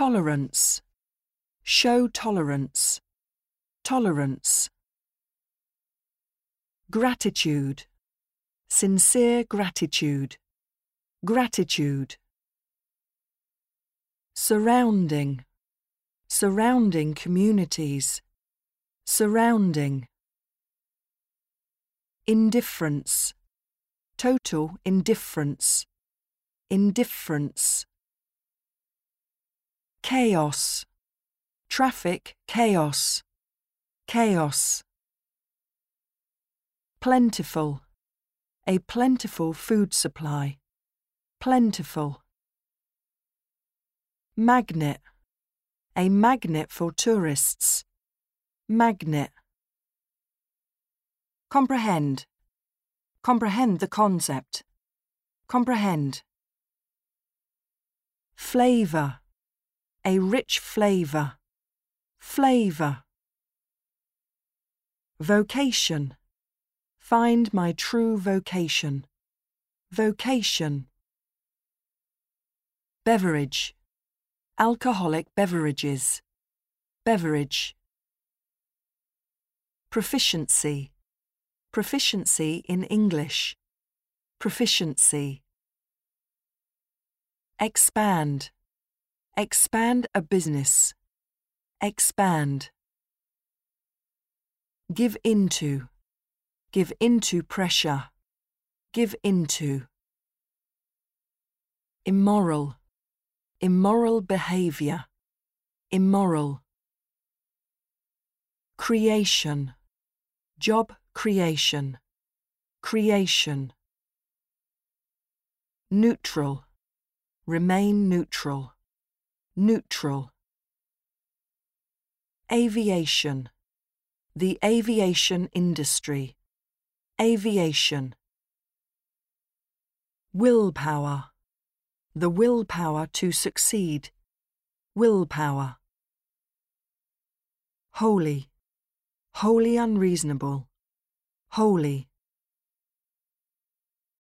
Tolerance. Show tolerance. Tolerance. Gratitude. Sincere gratitude. Gratitude. Surrounding. Surrounding communities. Surrounding. Indifference. Total indifference. Indifference. Chaos. Traffic chaos. Chaos. Plentiful. A plentiful food supply. Plentiful. Magnet. A magnet for tourists. Magnet. Comprehend. Comprehend the concept. Comprehend. Flavor. A rich flavor. Flavor. Vocation. Find my true vocation. Vocation. Beverage. Alcoholic beverages. Beverage. Proficiency. Proficiency in English. Proficiency. Expand. Expand a business. Expand. Give into. Give into pressure. Give into. Immoral. Immoral behavior. Immoral. Creation. Job creation. Creation. Neutral. Remain neutral. Neutral. Aviation. The aviation industry. Aviation. Willpower. The willpower to succeed. Willpower. Holy. Wholly unreasonable. Wholly.